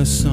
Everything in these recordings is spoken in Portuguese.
coração.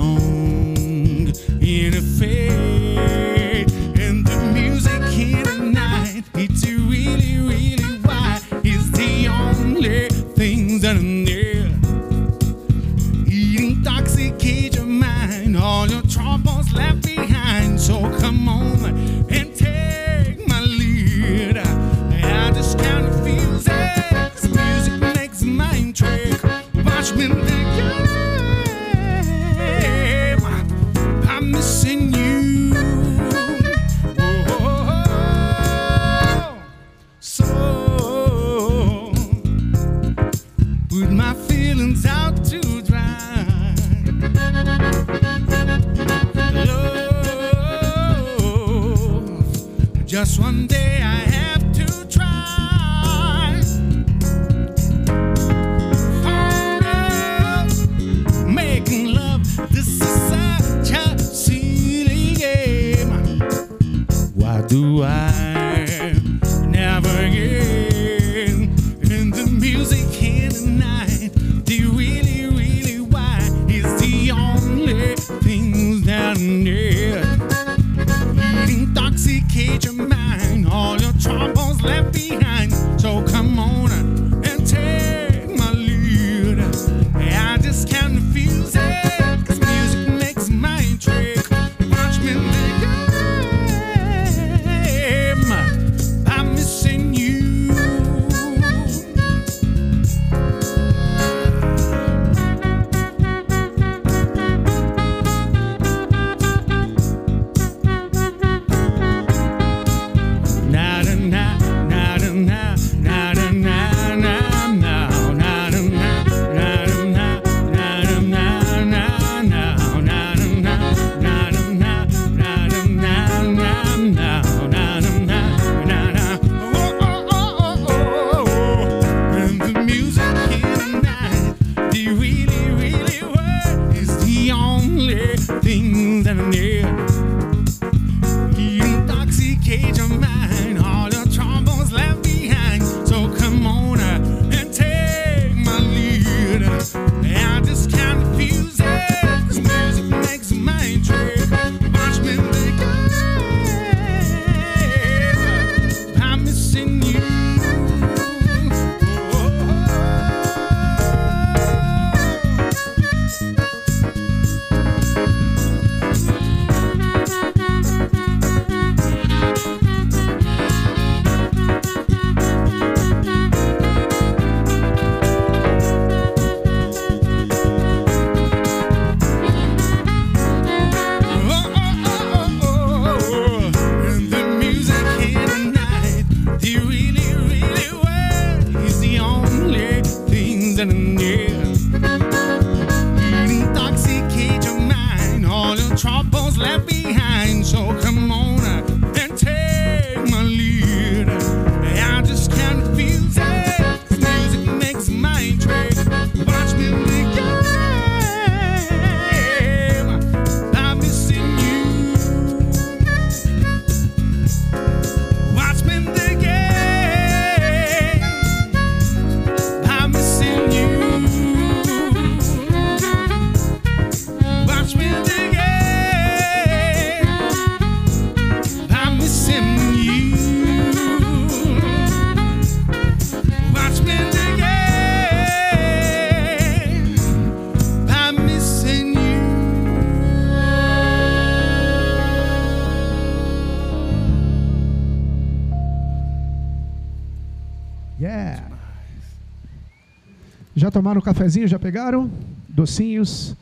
tomaram um cafezinho? Já pegaram? Docinhos?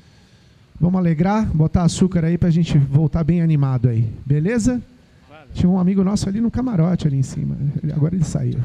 Vamos alegrar, botar açúcar aí para a gente voltar bem animado aí, beleza? Tinha um amigo nosso ali no camarote ali em cima. Agora ele saiu.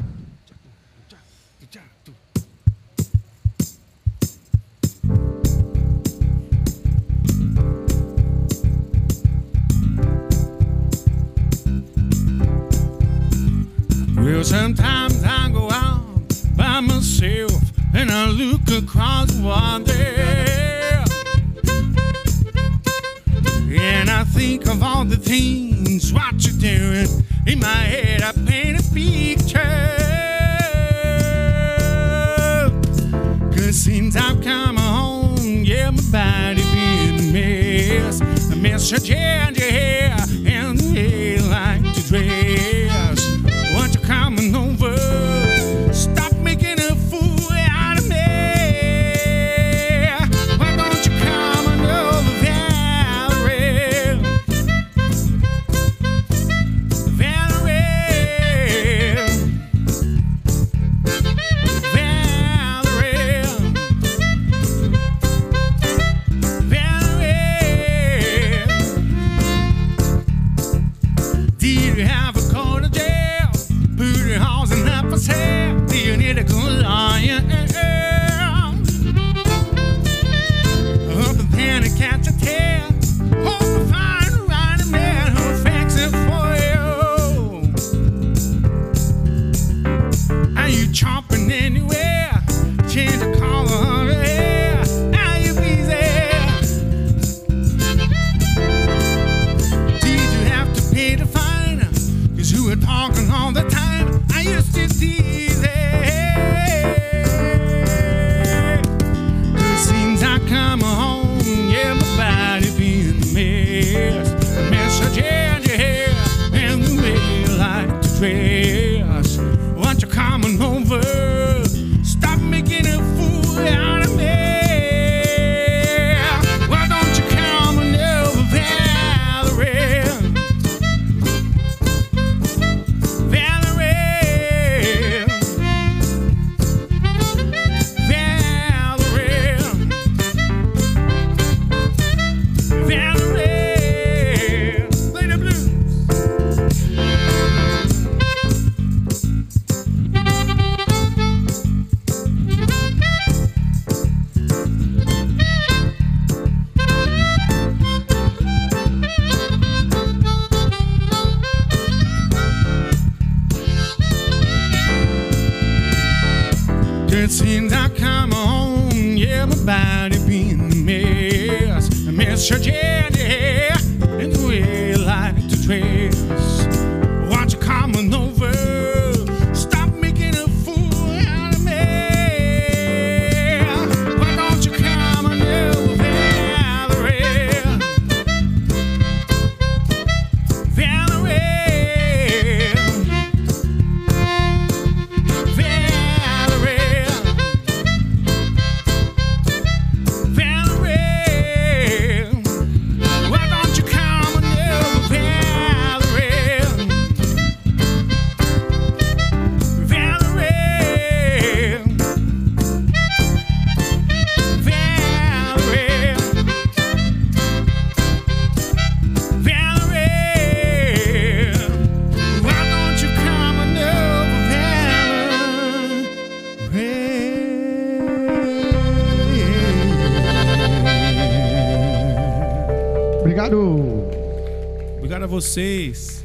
Vocês.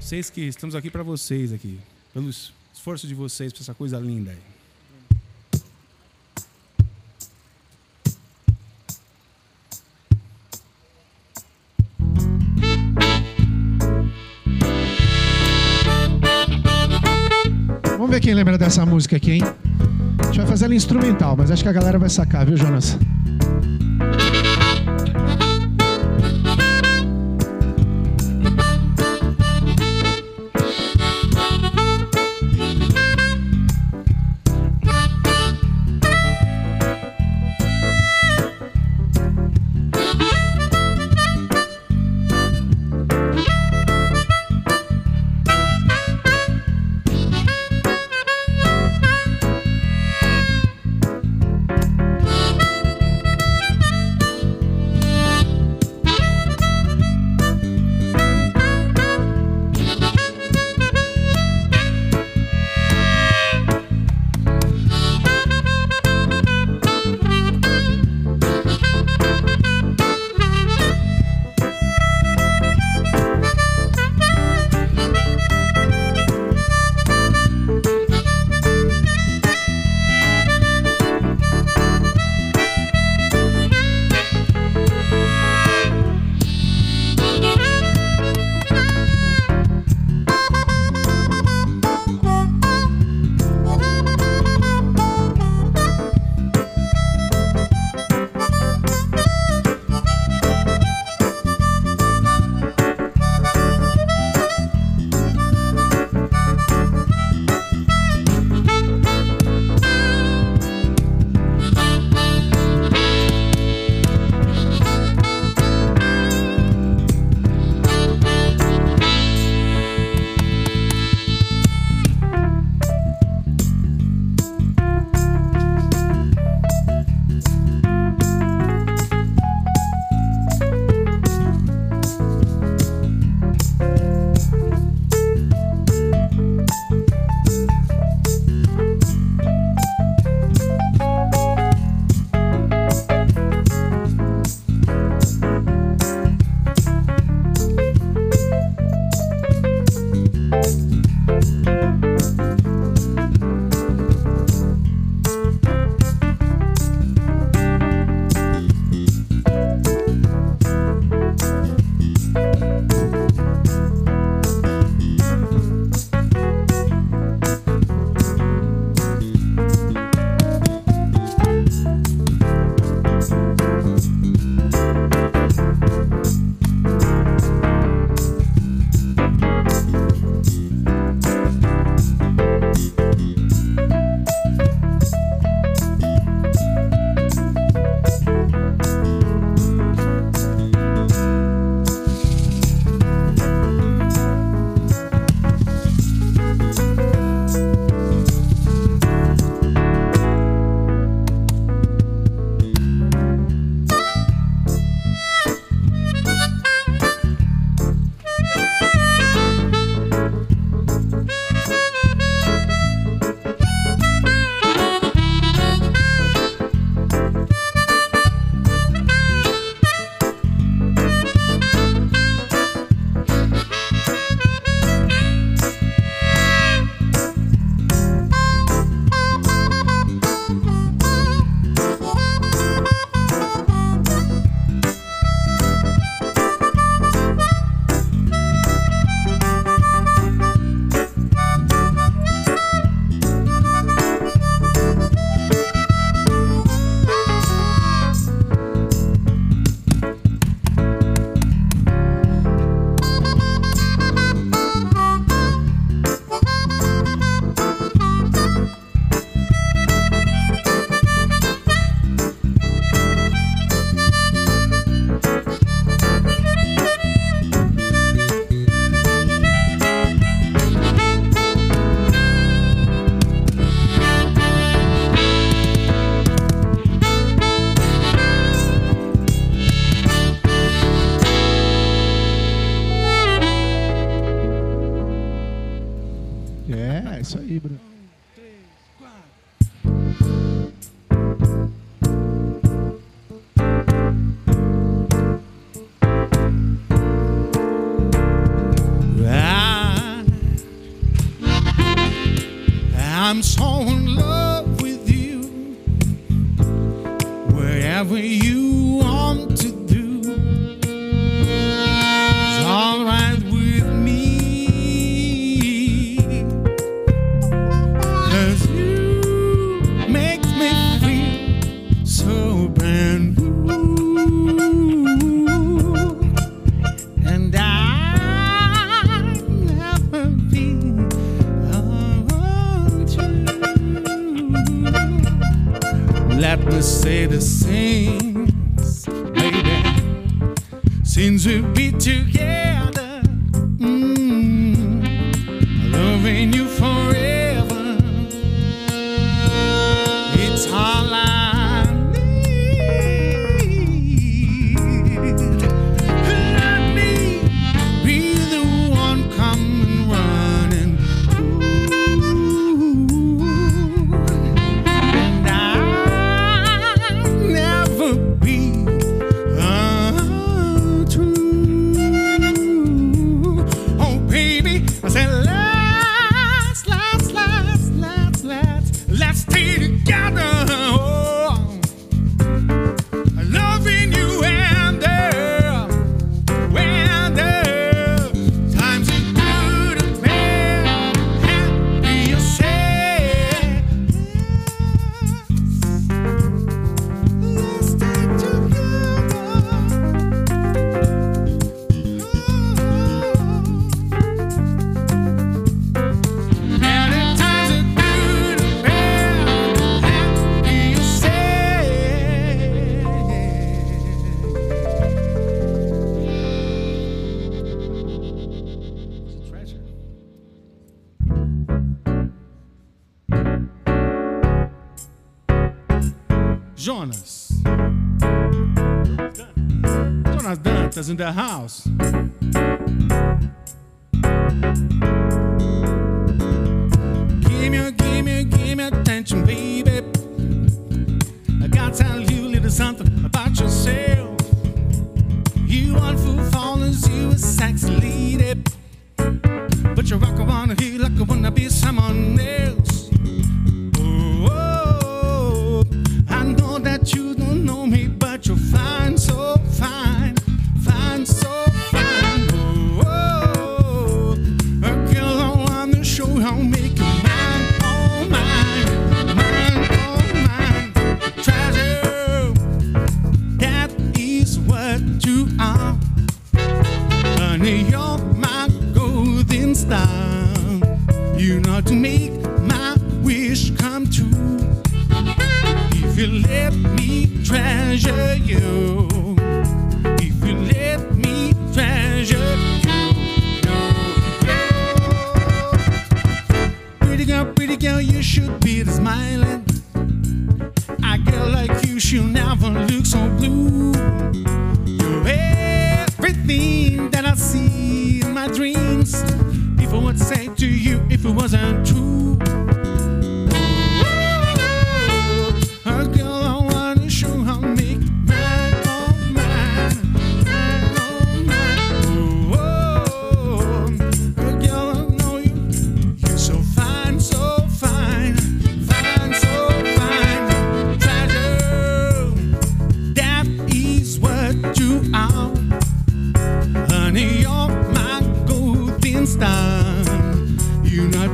Vocês que estamos aqui para vocês aqui. Pelo esforço de vocês para essa coisa linda aí. Vamos ver quem lembra dessa música aqui, hein? A gente vai fazer ela instrumental, mas acho que a galera vai sacar, viu, Jonas?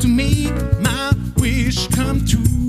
To make my wish come true.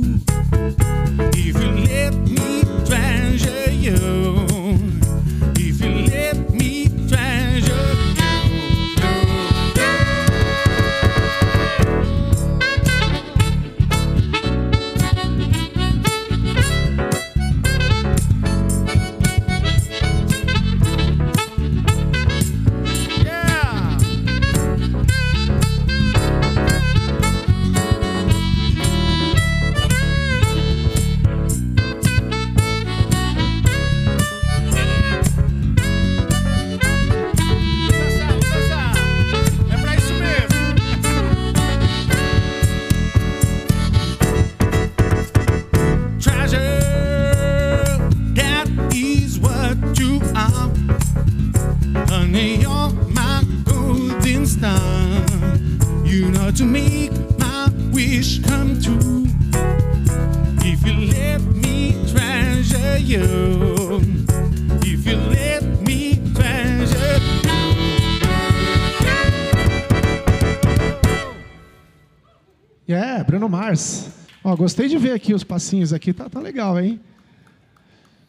Gostei de ver aqui os passinhos aqui, tá, tá legal, hein?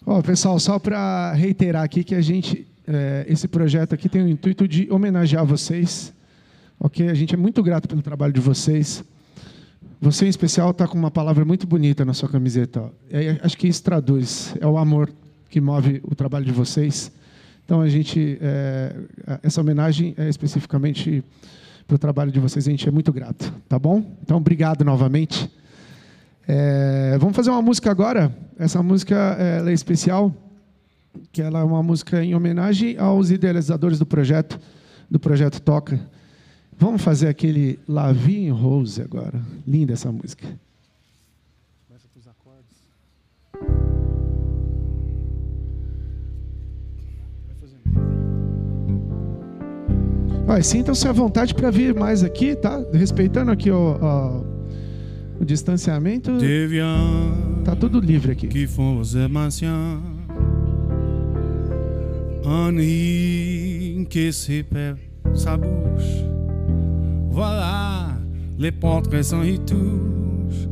Ó, pessoal, só para reiterar aqui que a gente, é, esse projeto aqui tem o intuito de homenagear vocês, ok? A gente é muito grato pelo trabalho de vocês. Você, em especial, está com uma palavra muito bonita na sua camiseta. ó. É, acho que isso traduz, é o amor que move o trabalho de vocês. Então, a gente, é, essa homenagem é especificamente para o trabalho de vocês. A gente é muito grato, tá bom? Então, obrigado novamente. É, vamos fazer uma música agora. Essa música ela é especial, que ela é uma música em homenagem aos idealizadores do projeto, do projeto Toca. Vamos fazer aquele La Vie en Rose agora. Linda essa música. Olha, sintam-se à vontade para vir mais aqui, tá? Respeitando aqui o, o- o distanciamento. Tá tudo livre aqui. qui font vos émotions. Un riz qui sépare sa bouche. Voilà les portraits sans retouche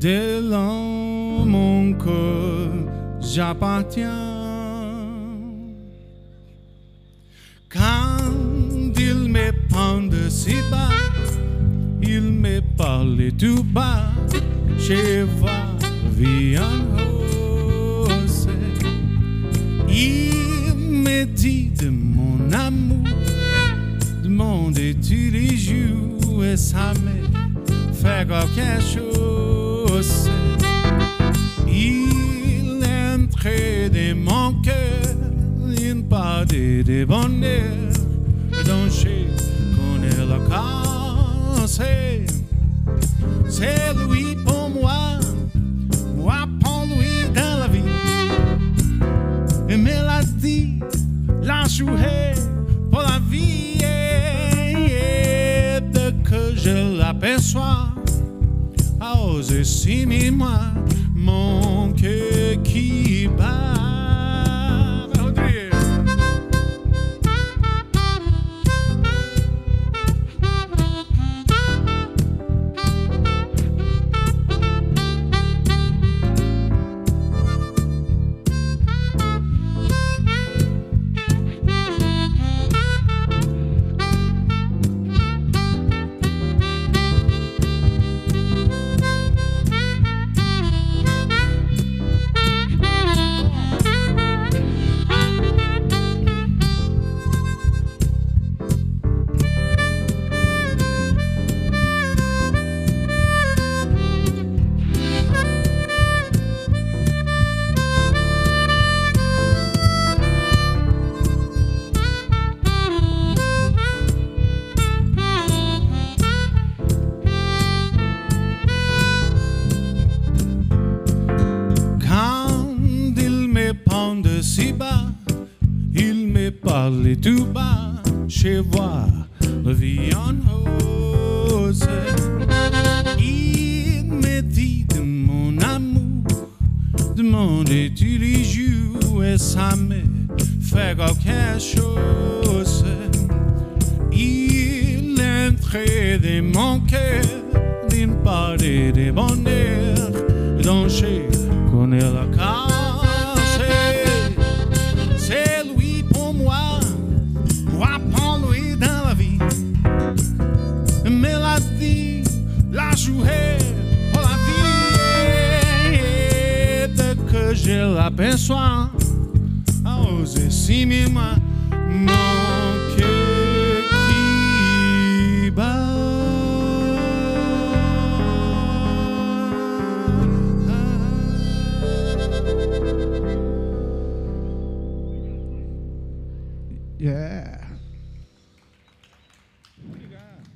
de l'homme mon corps j'appartiens. Quand il me prend de si bas, il me parle tout bas. Vie en rose. Il me dit de mon amour, demander tous les jours et ça me fait quelque chose. Il entrait de mon cœur une part de bonheur dont je connais la cause. C'est lui pour moi, moi pour lui dans la vie. Et me l'a joué pour la vie. Et dès que je l'aperçois, à oser s'aimer moi, mon cœur qui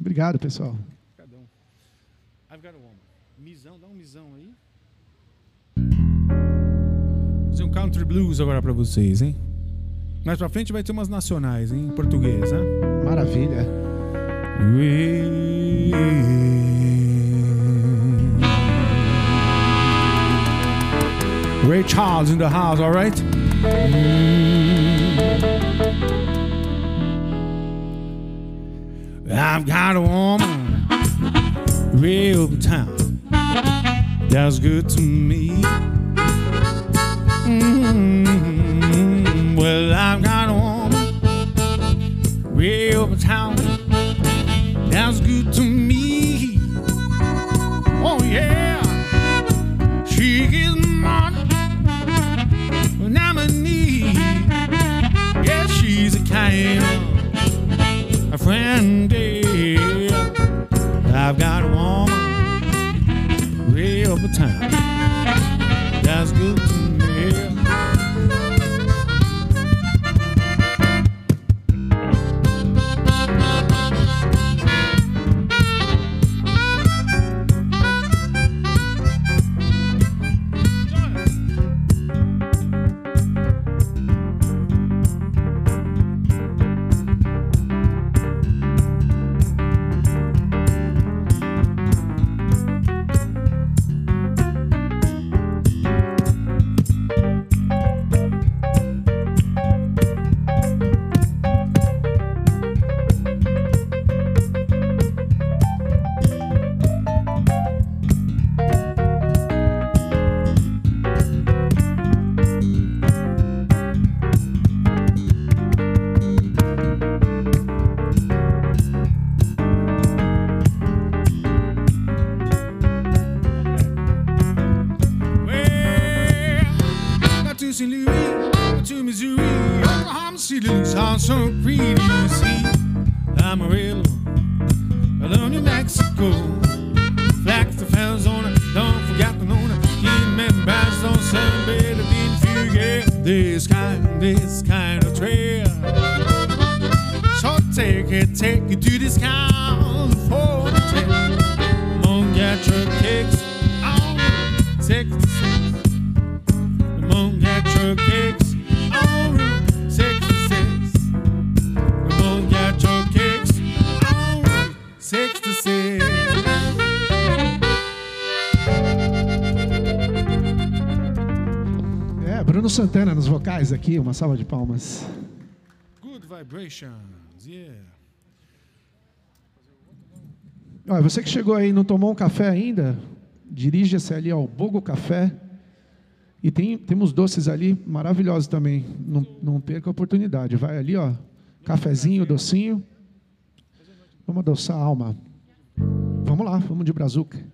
Obrigado, pessoal. Obrigadão. I've got a woman. Misão, dá um misão aí. Vou fazer um country blues agora pra vocês, hein? Mais pra frente vai ter umas nacionais, hein? Em português, né? Maravilha. Ray Charles in the house, all right? Mm. I've got a woman over town that's good to me. Mm, well, I've got a woman over town that's good to me. Oh, yeah. Friend. Yeah. I've got a woman over town that's good to me. Bruno Santana nos vocais aqui, uma salva de palmas. Good vibrations, yeah. Olha, você que chegou aí e não tomou um café ainda, dirija-se ali ao Bogo Café. E tem, temos doces ali maravilhosos também. Não, não perca a oportunidade. Vai ali, ó. Cafezinho, docinho. Vamos adoçar a alma. Vamos lá, vamos de brazuca.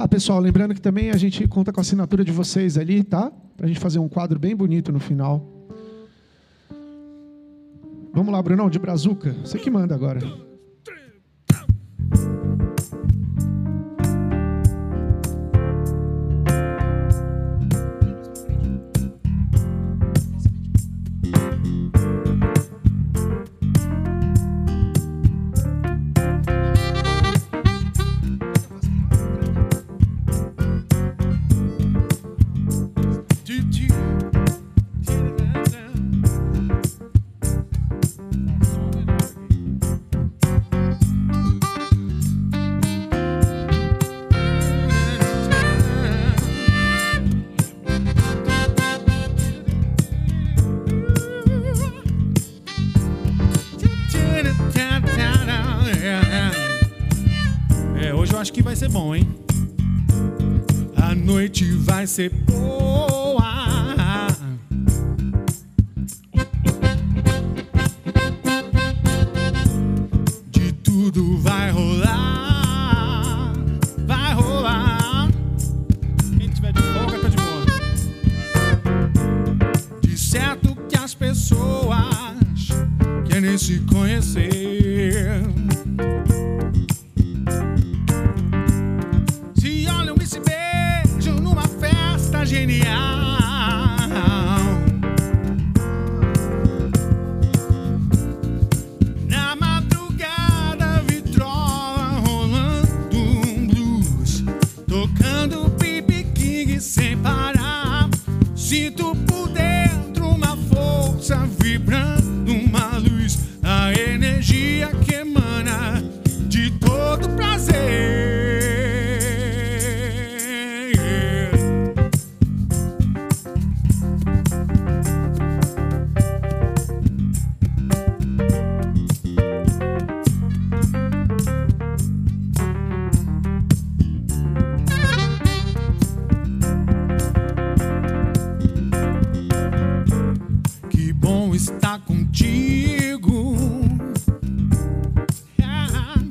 Ah, pessoal, lembrando que também a gente conta com a assinatura de vocês ali, tá? Pra gente fazer um quadro bem bonito no final. Vamos lá, Brunão, de brazuca. Você que manda agora. c'est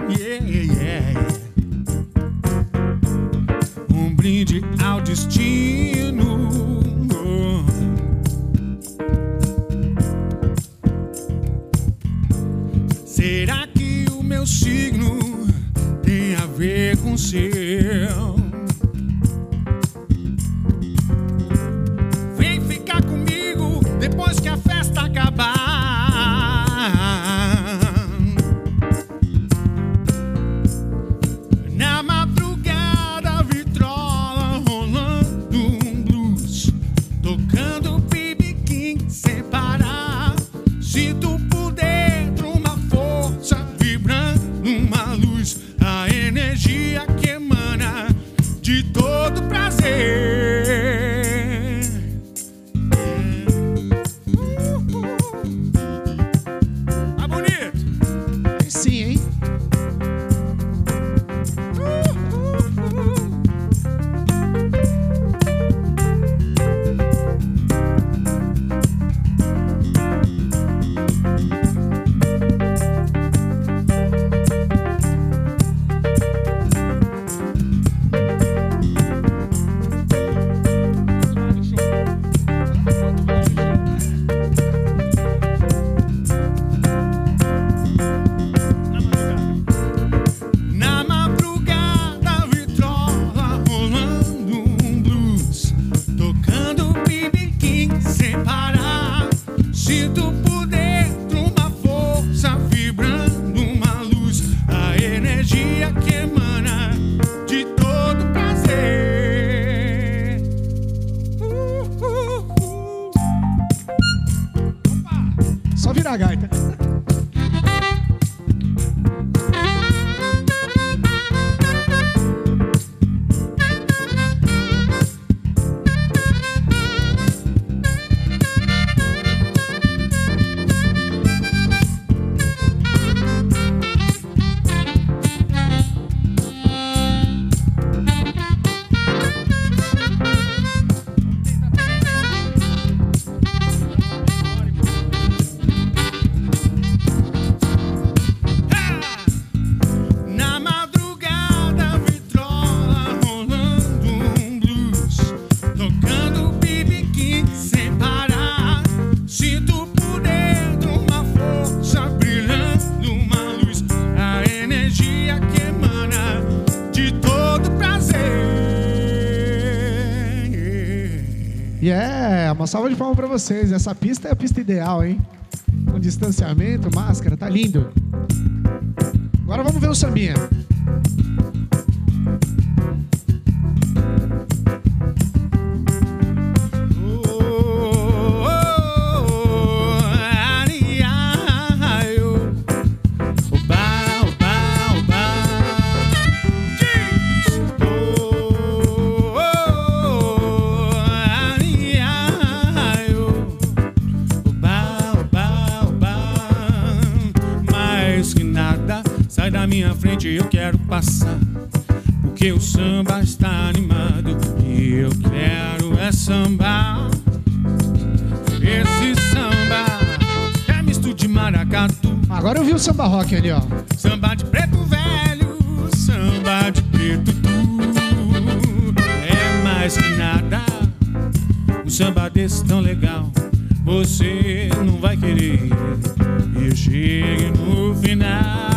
Yeah, yeah. Um brinde ao destino. uma salva de palmas para vocês. Essa pista é a pista ideal, hein? Com distanciamento, máscara, tá lindo. Agora vamos ver o Sambinha. que o samba está animado e eu quero é samba. Esse samba é misto de maracatu. Agora eu vi o samba rock ali, ó. Samba de preto velho, samba de preto tu. É mais que nada, um samba desse tão legal. Você não vai querer. E chegue no final.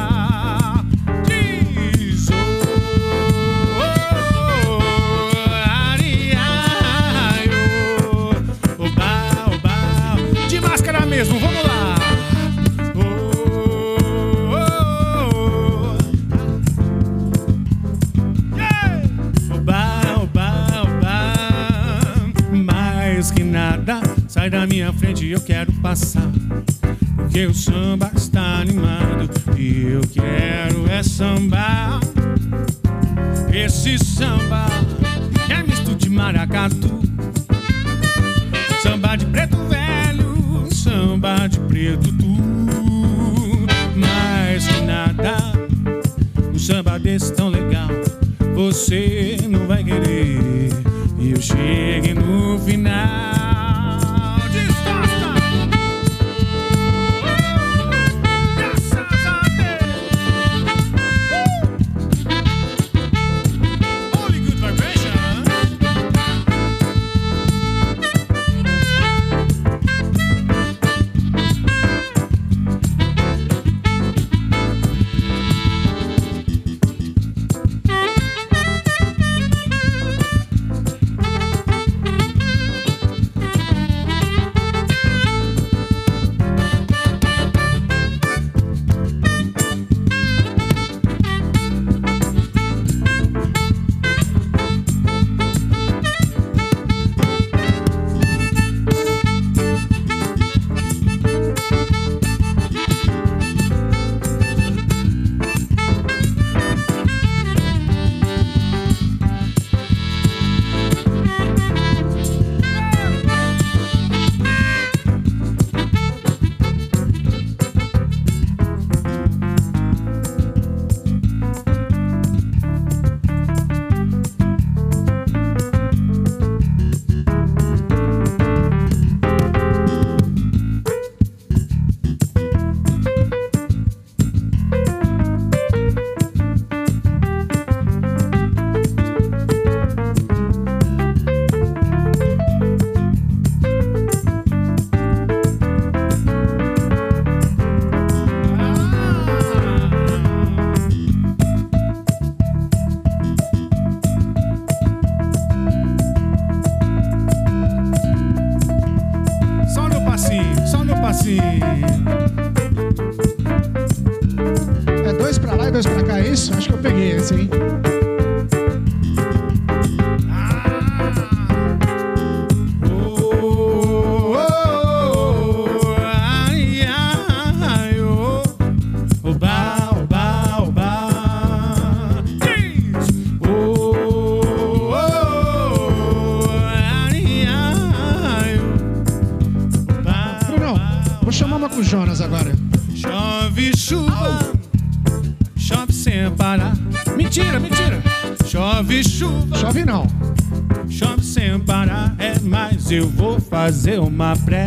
apressa.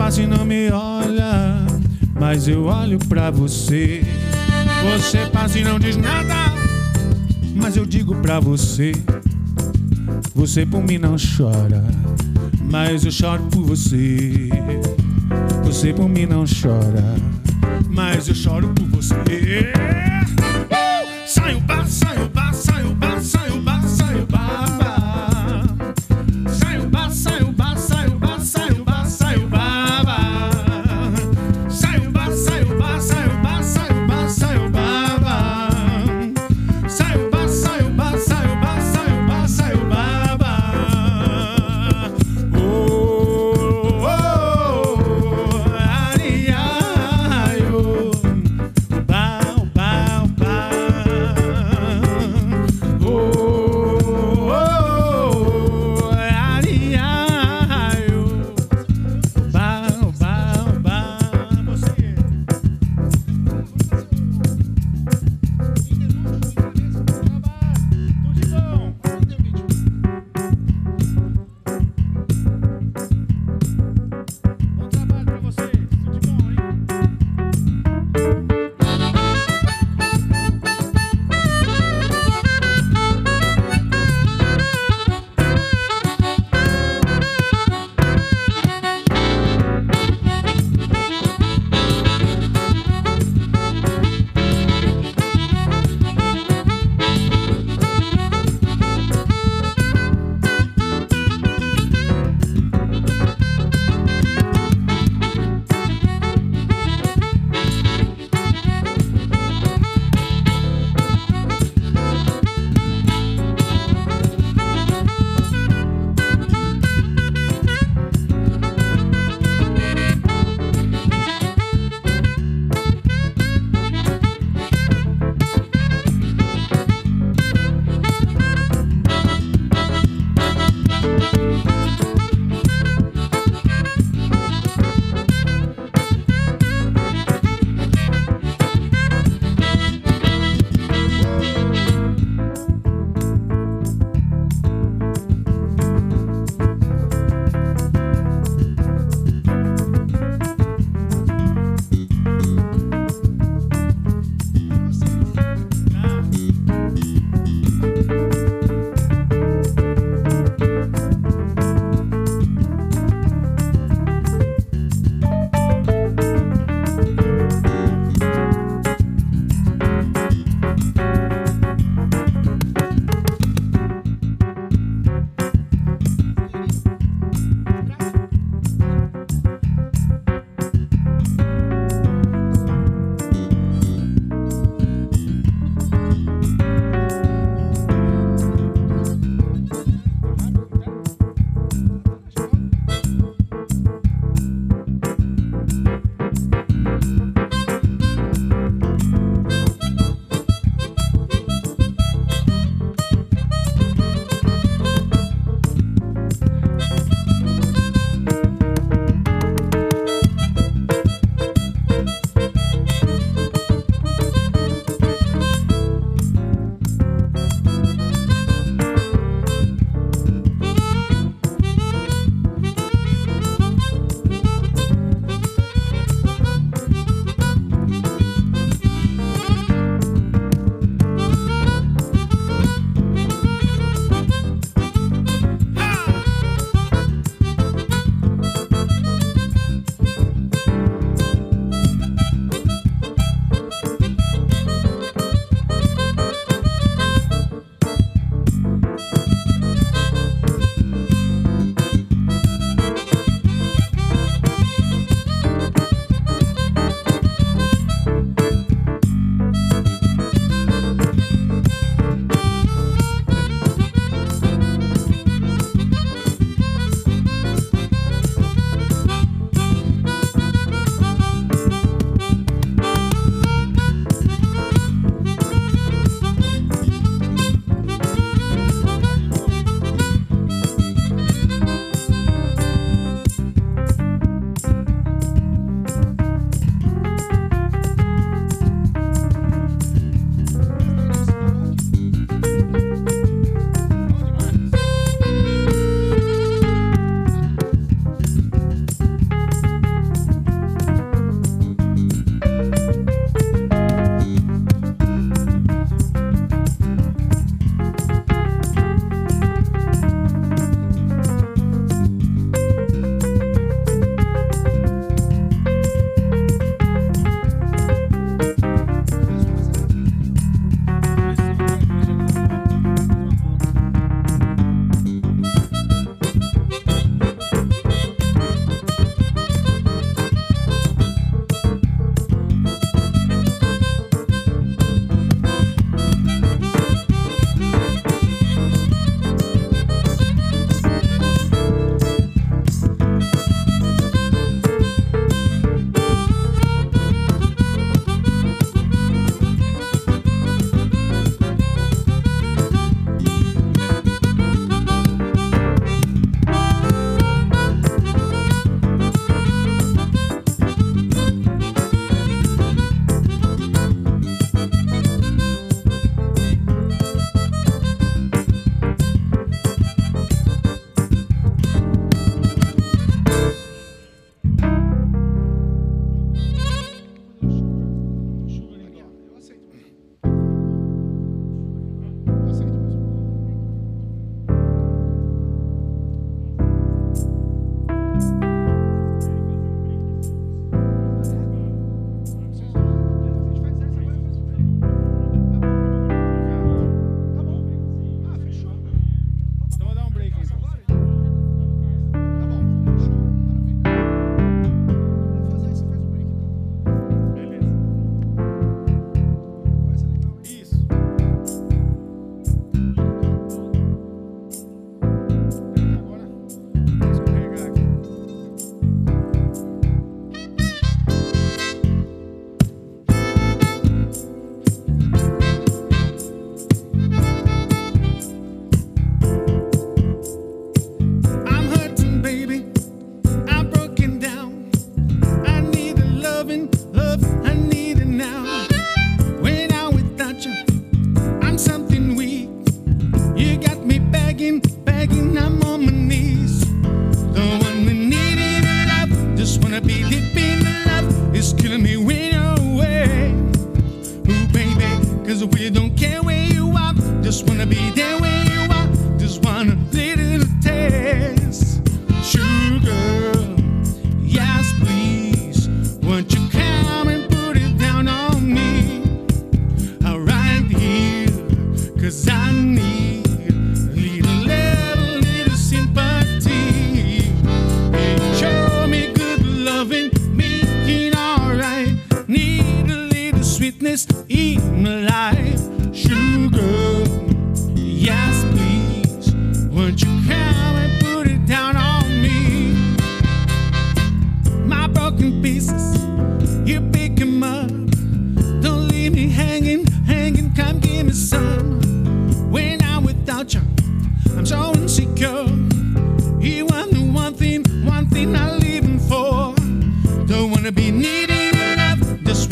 passa e não me olha, mas eu olho pra você. Você passa e não diz nada, mas eu digo pra você. Você por mim não chora, mas eu choro por você. Você por mim não chora, mas eu choro por você.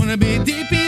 gonna be deep in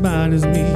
somebody's me.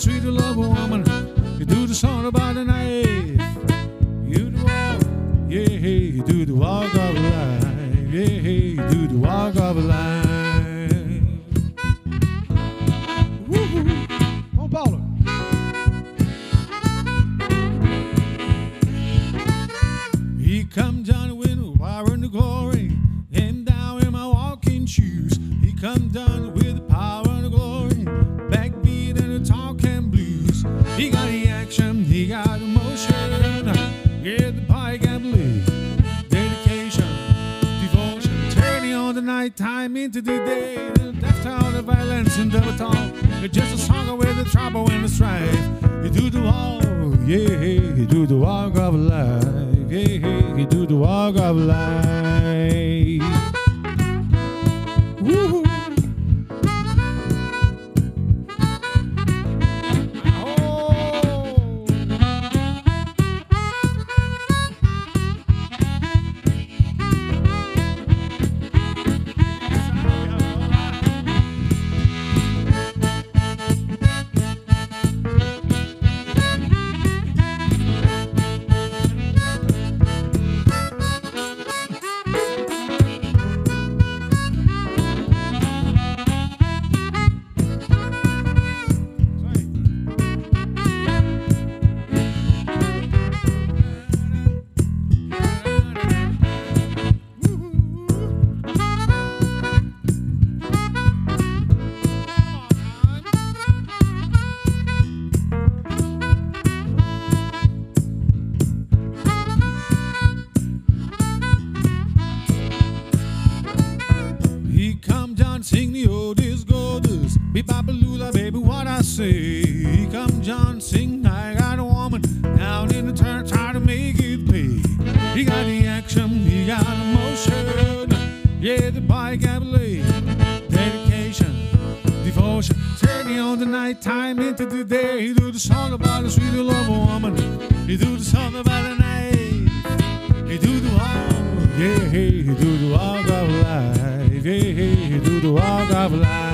sweet to love a woman. the walk of life.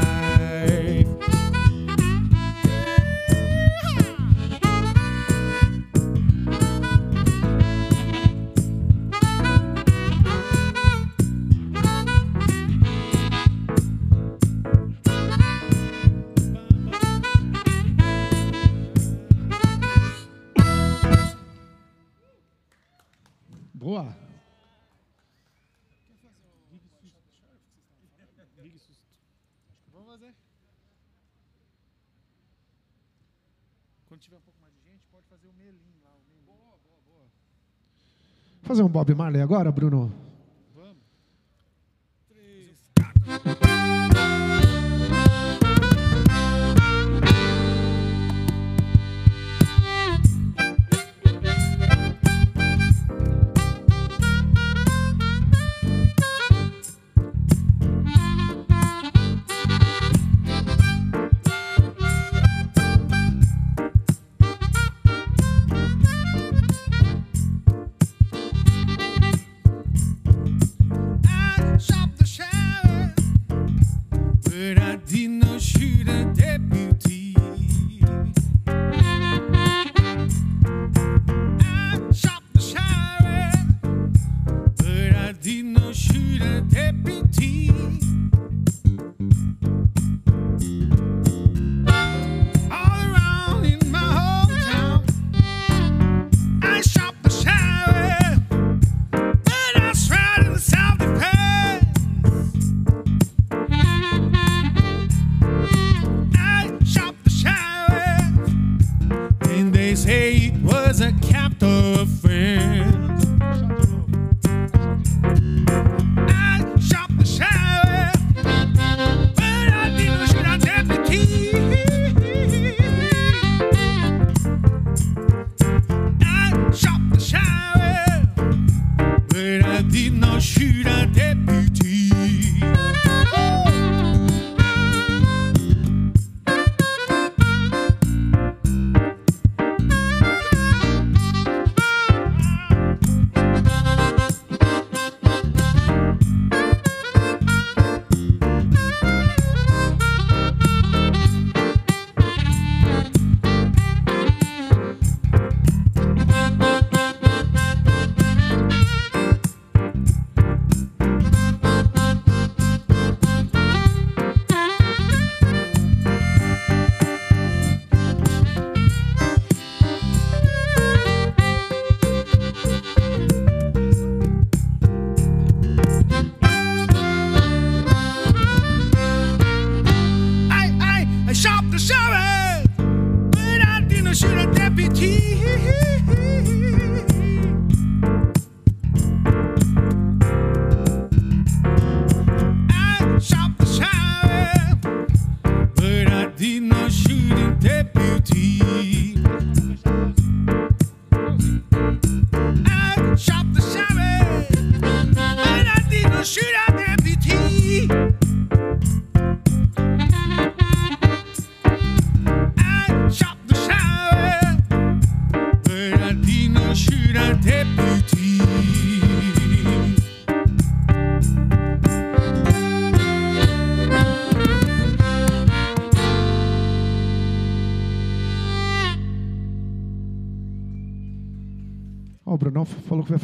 Fazer um Bob Marley agora, Bruno?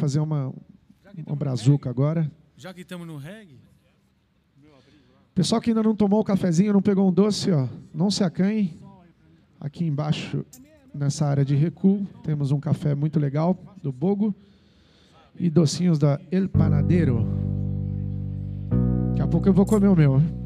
Fazer uma, uma brazuca agora. Já que estamos no reggae. Pessoal que ainda não tomou o cafezinho, não pegou um doce, ó, não se acanhe. Aqui embaixo, nessa área de recuo, temos um café muito legal do Bogo e docinhos da El Panadeiro. Daqui a pouco eu vou comer o meu.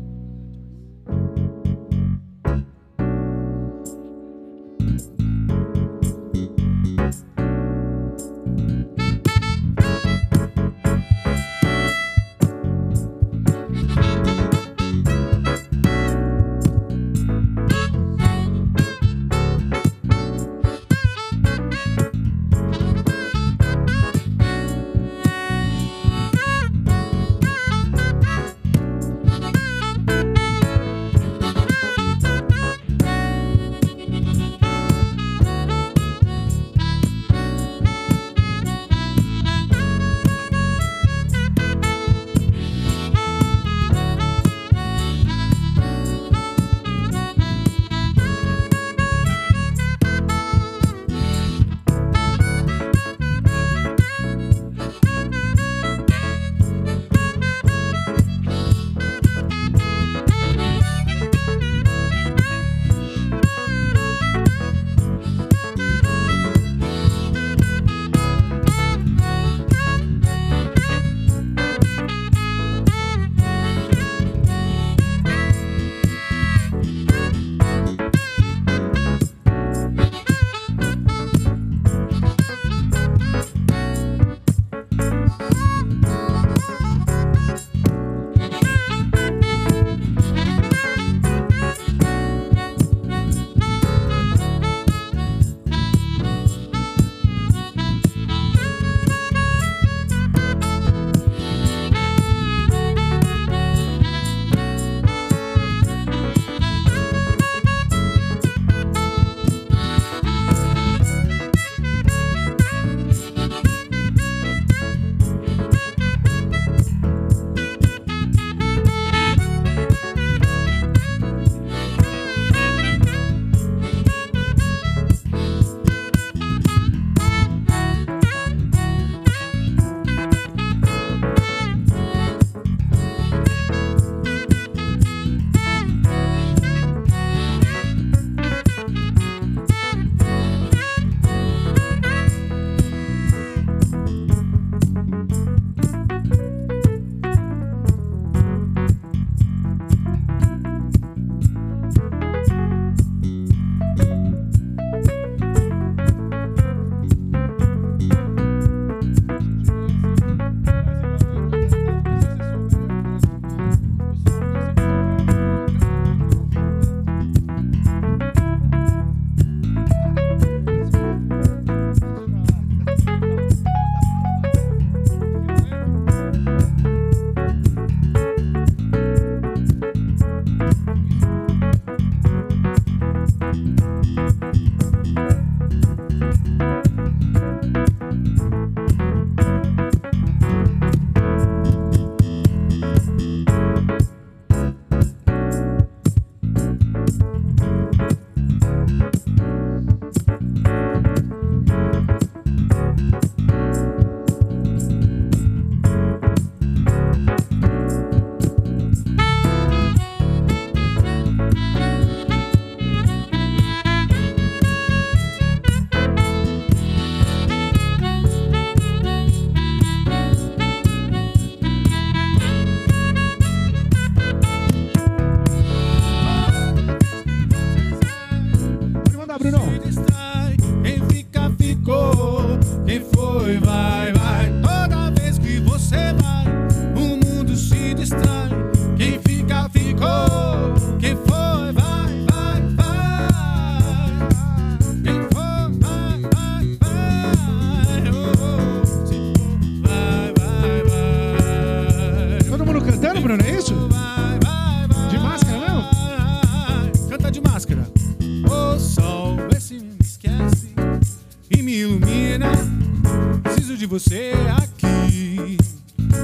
você aqui.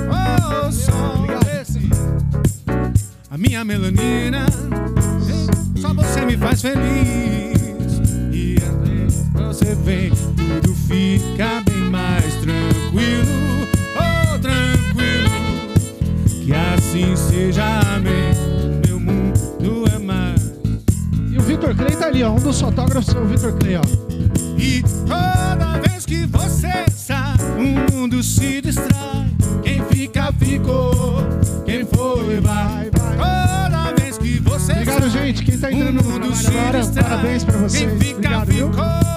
Oh, só esse. A minha melanina, só você me faz feliz. E até você vem, tudo fica bem mais tranquilo. Oh, tranquilo. Que assim seja, amém. Meu mundo é mais. E o Vitor Clay tá ali, ó. Um dos fotógrafos é o Vitor Clay, ó. E toda vez que você sai, o mundo se distrai. Quem fica, ficou. Quem foi, vai. Toda vez que você Obrigado, sai, gente. Quem tá entrando no mundo agora, distrai. parabéns pra vocês. Quem fica, Obrigado, viu?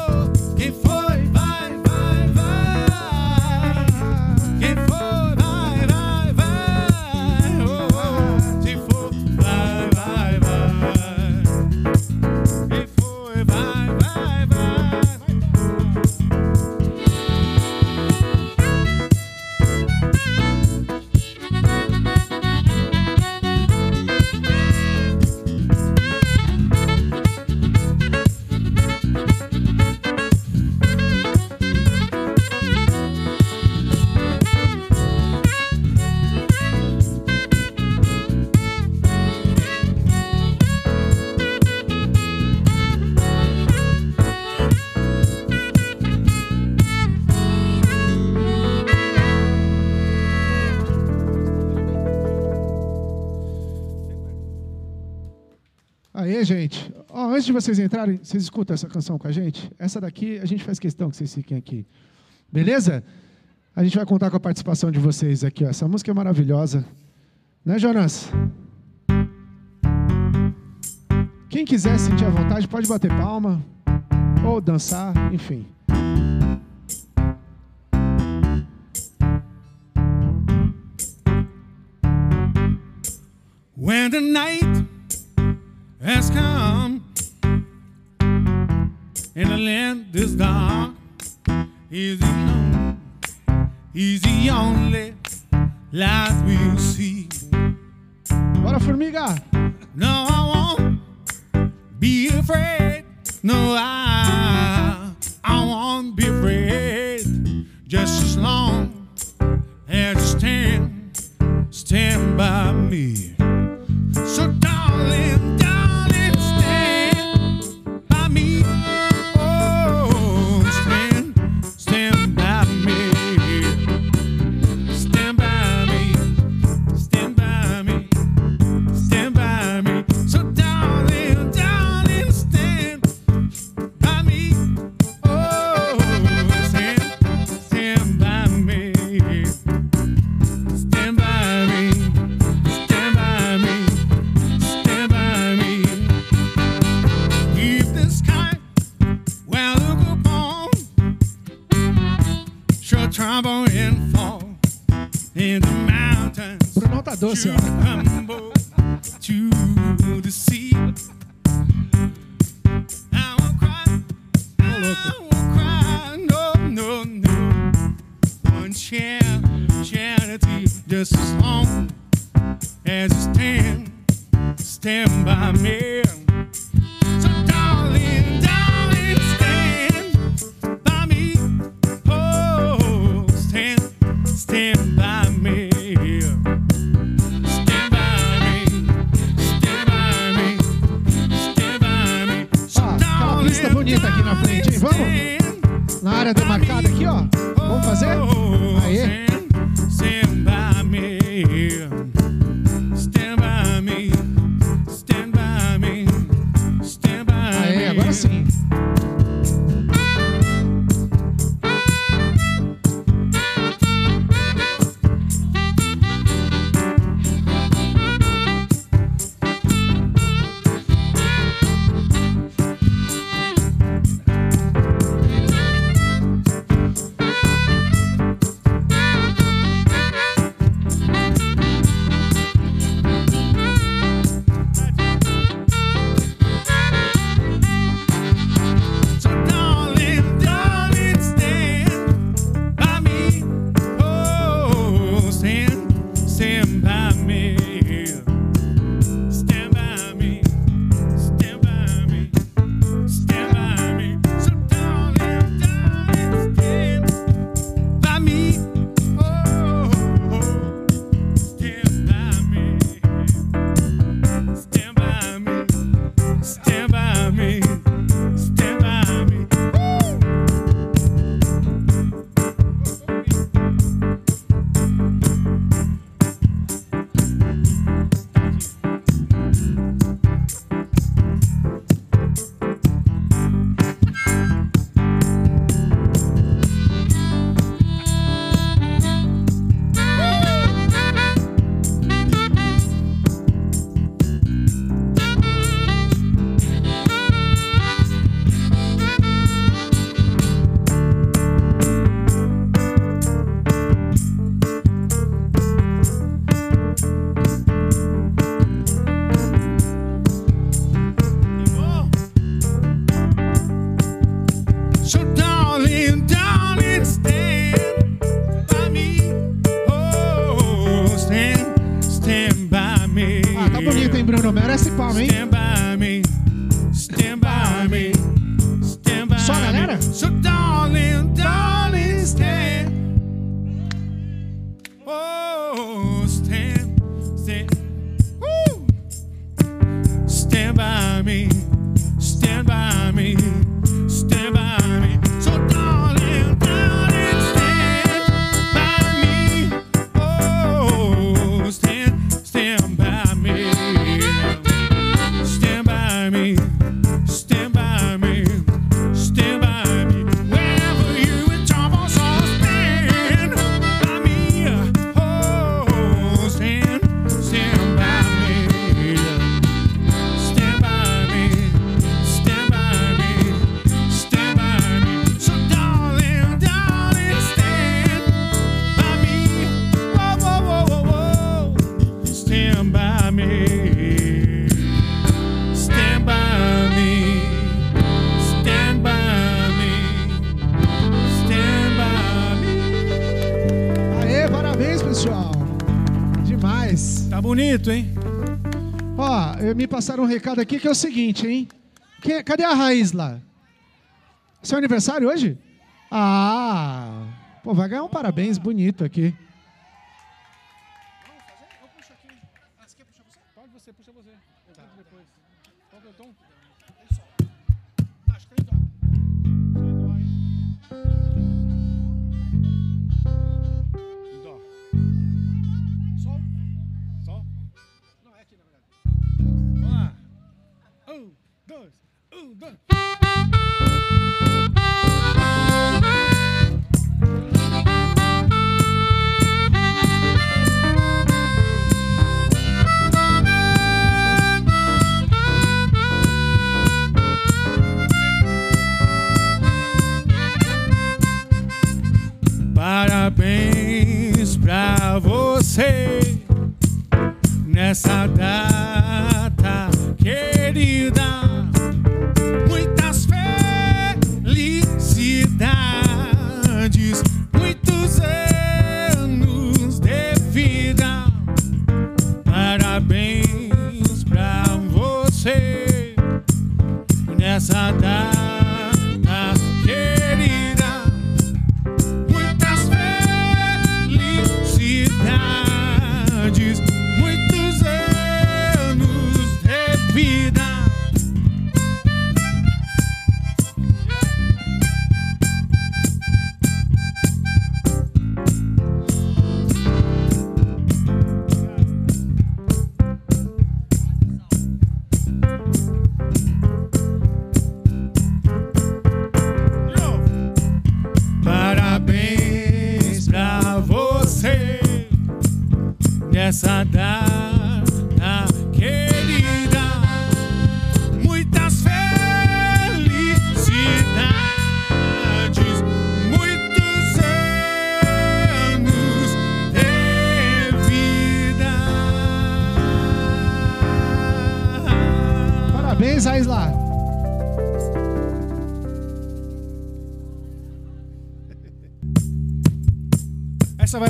Antes de vocês entrarem, vocês escutam essa canção com a gente? Essa daqui, a gente faz questão que vocês fiquem aqui. Beleza? A gente vai contar com a participação de vocês aqui. Ó. Essa música é maravilhosa. Né, Jonas? Quem quiser sentir à vontade, pode bater palma. Ou dançar, enfim. When the night has come and the land is dark, he's the only, he's the only light we'll see. Bora, formiga! No, I won't be afraid. No, I, I won't be afraid. Just as long as you stand, stand by me. So, darling, passaram um recado aqui que é o seguinte, hein? Que, cadê a raiz lá? Seu aniversário hoje? Ah, pô, vai ganhar um parabéns bonito aqui. Parabéns pra você nessa data. casa die.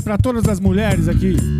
para todas as mulheres aqui.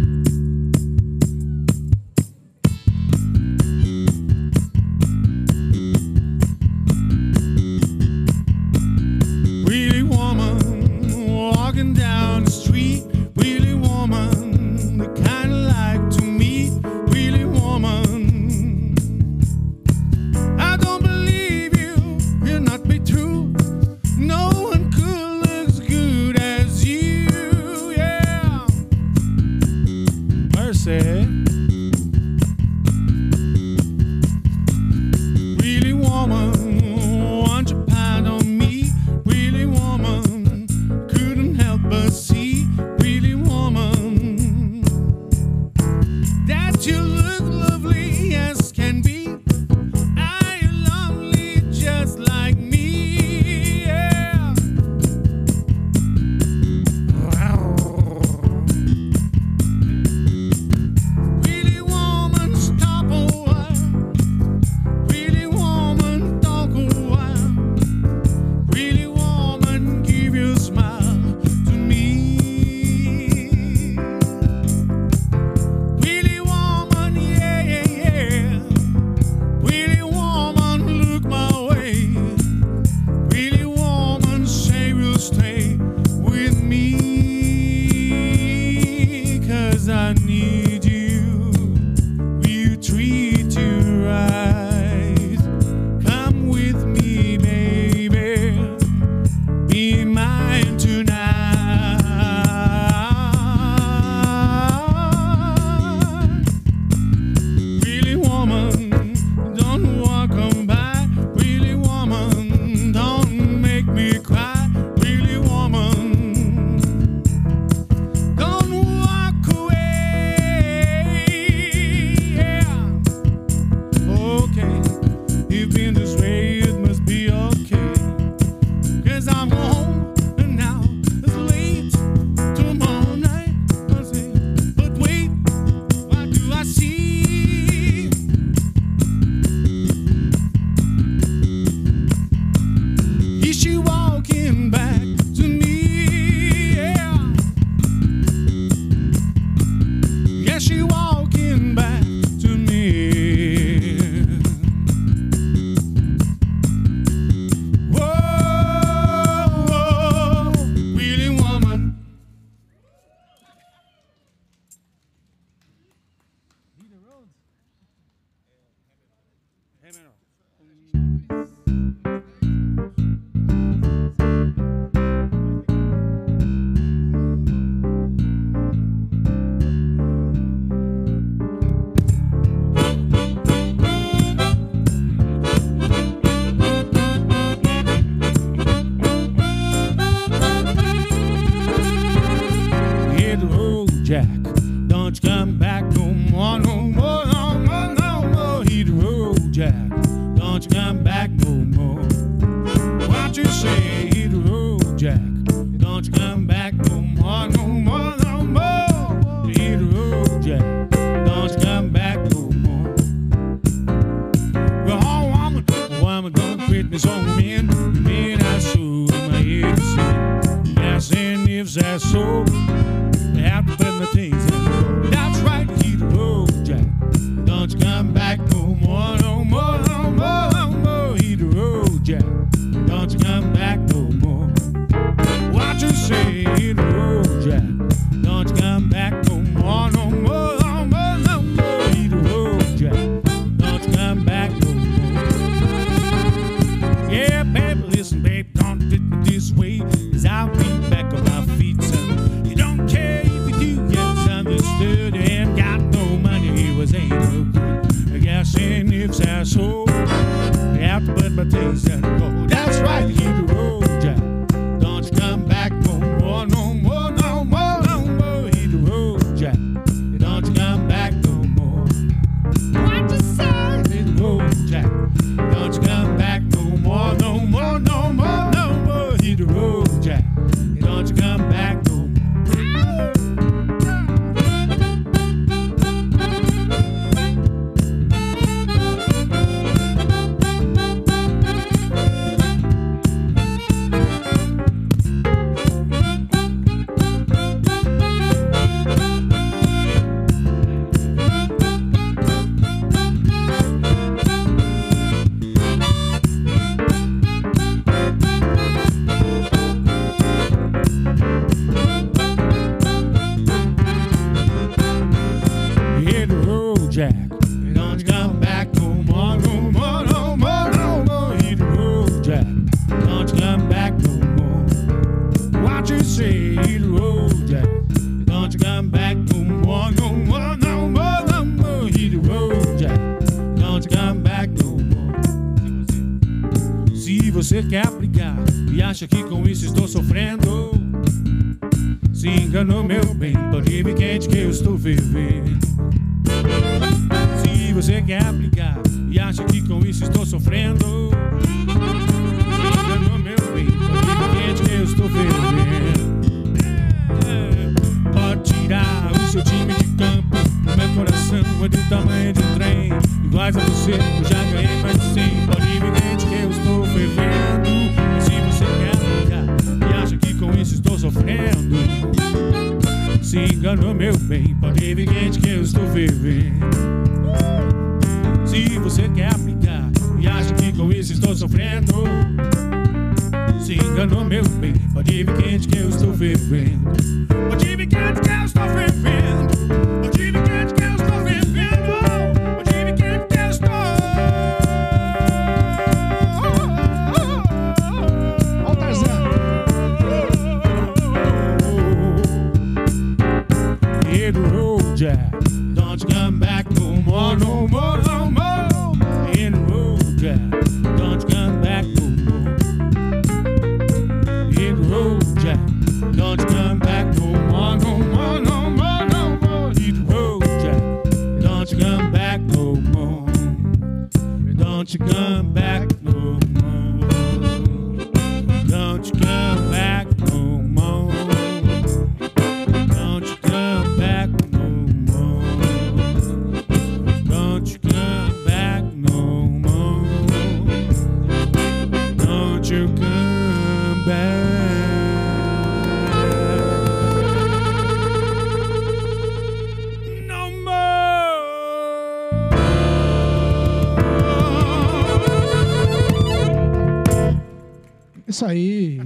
Isso aí.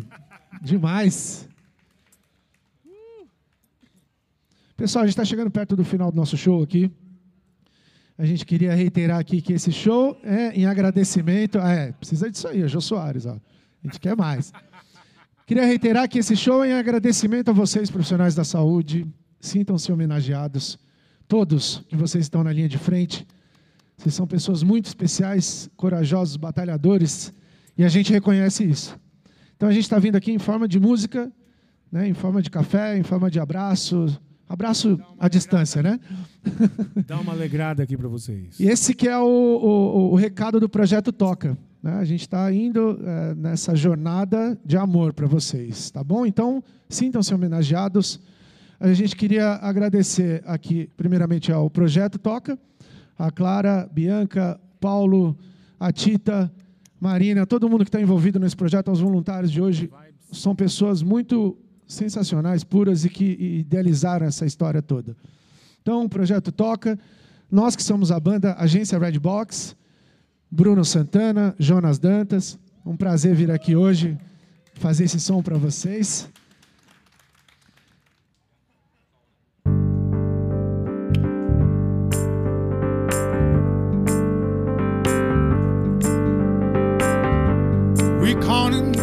Demais. Pessoal, a gente está chegando perto do final do nosso show aqui. A gente queria reiterar aqui que esse show é em agradecimento. Ah, é, precisa disso aí, o Jô Soares, ó. A gente quer mais. Queria reiterar que esse show é em agradecimento a vocês, profissionais da saúde. Sintam-se homenageados. Todos que vocês estão na linha de frente. Vocês são pessoas muito especiais, corajosos, batalhadores, e a gente reconhece isso. Então a gente está vindo aqui em forma de música, né, em forma de café, em forma de abraço. Abraço à distância, né? Dá uma alegrada aqui para vocês. E esse que é o, o, o recado do projeto Toca. Né? A gente está indo é, nessa jornada de amor para vocês, tá bom? Então, sintam-se homenageados. A gente queria agradecer aqui, primeiramente, ao Projeto Toca, a Clara, Bianca, Paulo, a Tita, Marina, todo mundo que está envolvido nesse projeto, aos voluntários de hoje, são pessoas muito sensacionais, puras e que idealizaram essa história toda. Então, o projeto toca. Nós que somos a banda Agência Red Box, Bruno Santana, Jonas Dantas, um prazer vir aqui hoje fazer esse som para vocês.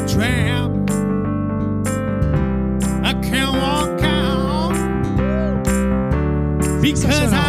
Trap. I can't walk out because I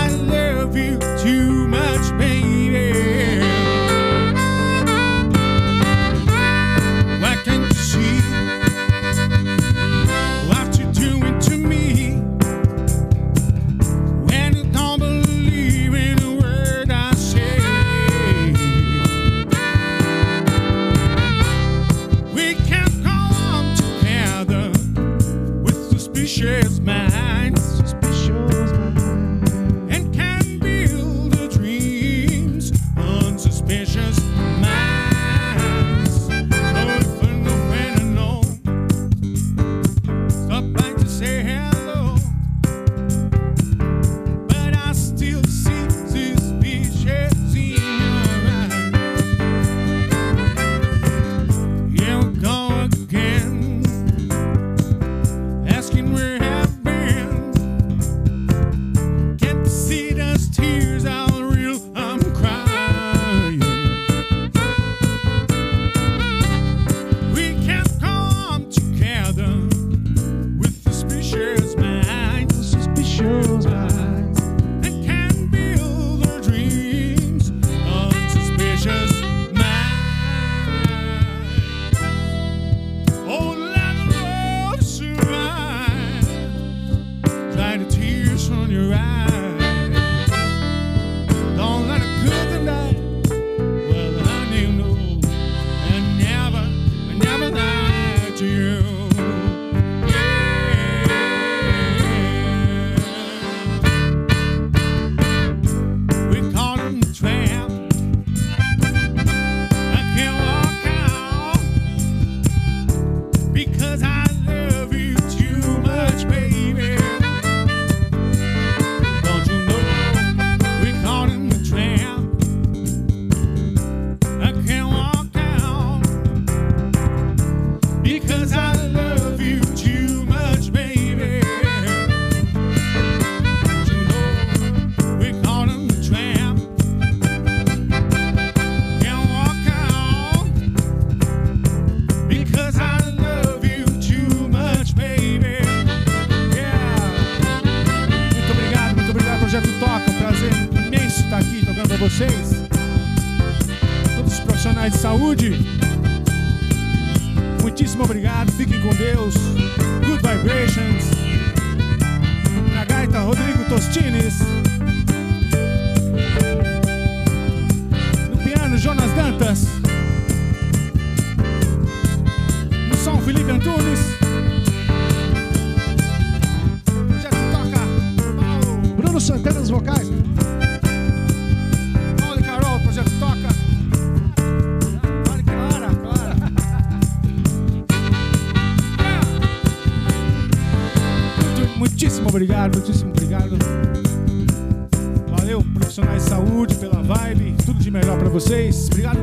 obrigado, muitíssimo obrigado. Valeu, profissionais de saúde, pela vibe, tudo de melhor pra vocês. Obrigado,